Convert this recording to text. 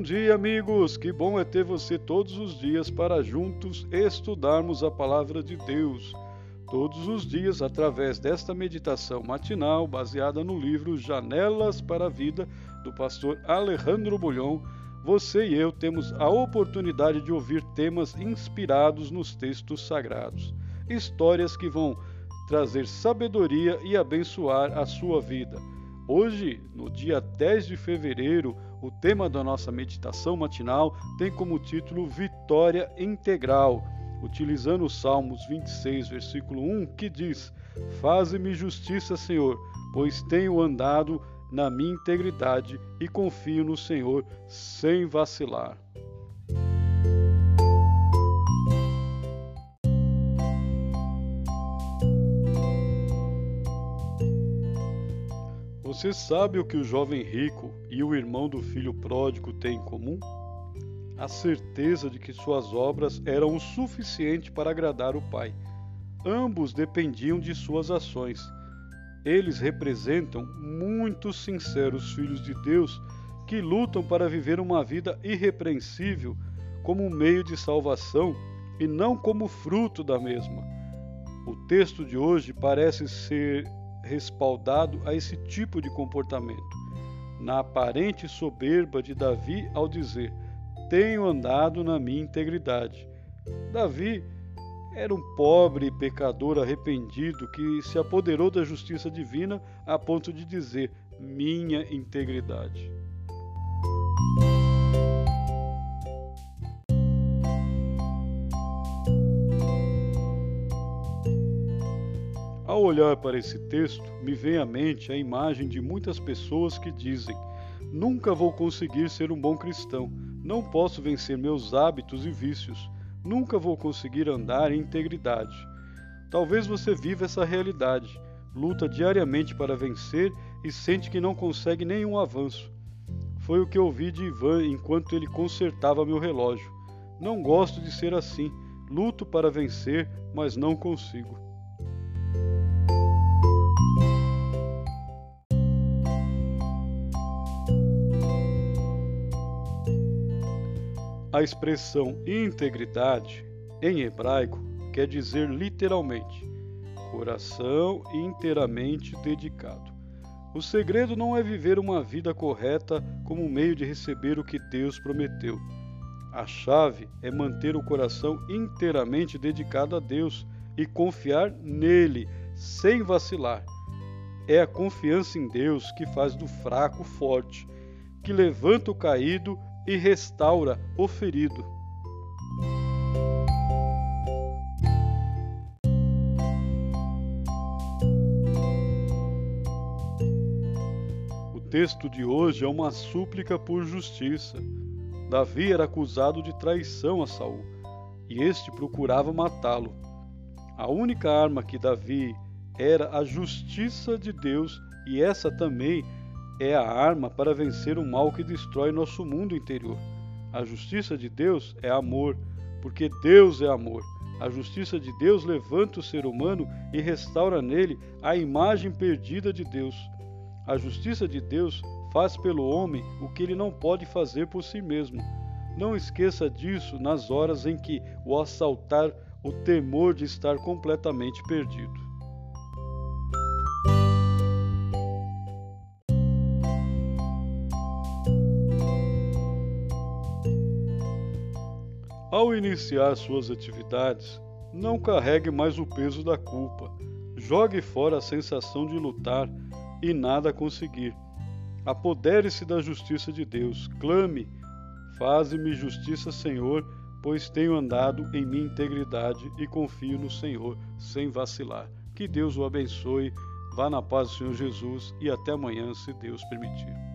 Bom dia, amigos! Que bom é ter você todos os dias para juntos estudarmos a palavra de Deus. Todos os dias, através desta meditação matinal baseada no livro Janelas para a Vida, do pastor Alejandro Bulhon, você e eu temos a oportunidade de ouvir temas inspirados nos textos sagrados, histórias que vão trazer sabedoria e abençoar a sua vida. Hoje, no dia 10 de fevereiro, o tema da nossa meditação matinal tem como título Vitória Integral, utilizando o Salmos 26, versículo 1, que diz: Faze-me justiça, Senhor, pois tenho andado na minha integridade e confio no Senhor sem vacilar. Você sabe o que o jovem rico e o irmão do filho pródigo têm em comum? A certeza de que suas obras eram o suficiente para agradar o Pai. Ambos dependiam de suas ações. Eles representam muitos sinceros filhos de Deus que lutam para viver uma vida irrepreensível como um meio de salvação e não como fruto da mesma. O texto de hoje parece ser respaldado a esse tipo de comportamento, na aparente soberba de Davi ao dizer: Tenho andado na minha integridade. Davi era um pobre pecador arrependido que se apoderou da justiça divina a ponto de dizer: Minha integridade. Ao olhar para esse texto, me vem à mente a imagem de muitas pessoas que dizem: Nunca vou conseguir ser um bom cristão, não posso vencer meus hábitos e vícios, nunca vou conseguir andar em integridade. Talvez você viva essa realidade, luta diariamente para vencer e sente que não consegue nenhum avanço. Foi o que ouvi de Ivan enquanto ele consertava meu relógio. Não gosto de ser assim, luto para vencer, mas não consigo. A expressão integridade, em hebraico, quer dizer literalmente coração inteiramente dedicado. O segredo não é viver uma vida correta como meio de receber o que Deus prometeu. A chave é manter o coração inteiramente dedicado a Deus e confiar nele, sem vacilar. É a confiança em Deus que faz do fraco forte, que levanta o caído e restaura o ferido. O texto de hoje é uma súplica por justiça. Davi era acusado de traição a Saul, e este procurava matá-lo. A única arma que Davi era a justiça de Deus, e essa também é a arma para vencer o mal que destrói nosso mundo interior. A justiça de Deus é amor, porque Deus é amor. A justiça de Deus levanta o ser humano e restaura nele a imagem perdida de Deus. A justiça de Deus faz pelo homem o que ele não pode fazer por si mesmo. Não esqueça disso nas horas em que o assaltar o temor de estar completamente perdido. Ao iniciar suas atividades, não carregue mais o peso da culpa. Jogue fora a sensação de lutar e nada conseguir. Apodere-se da justiça de Deus. Clame: Faze-me justiça, Senhor, pois tenho andado em minha integridade e confio no Senhor sem vacilar. Que Deus o abençoe. Vá na paz do Senhor Jesus e até amanhã, se Deus permitir.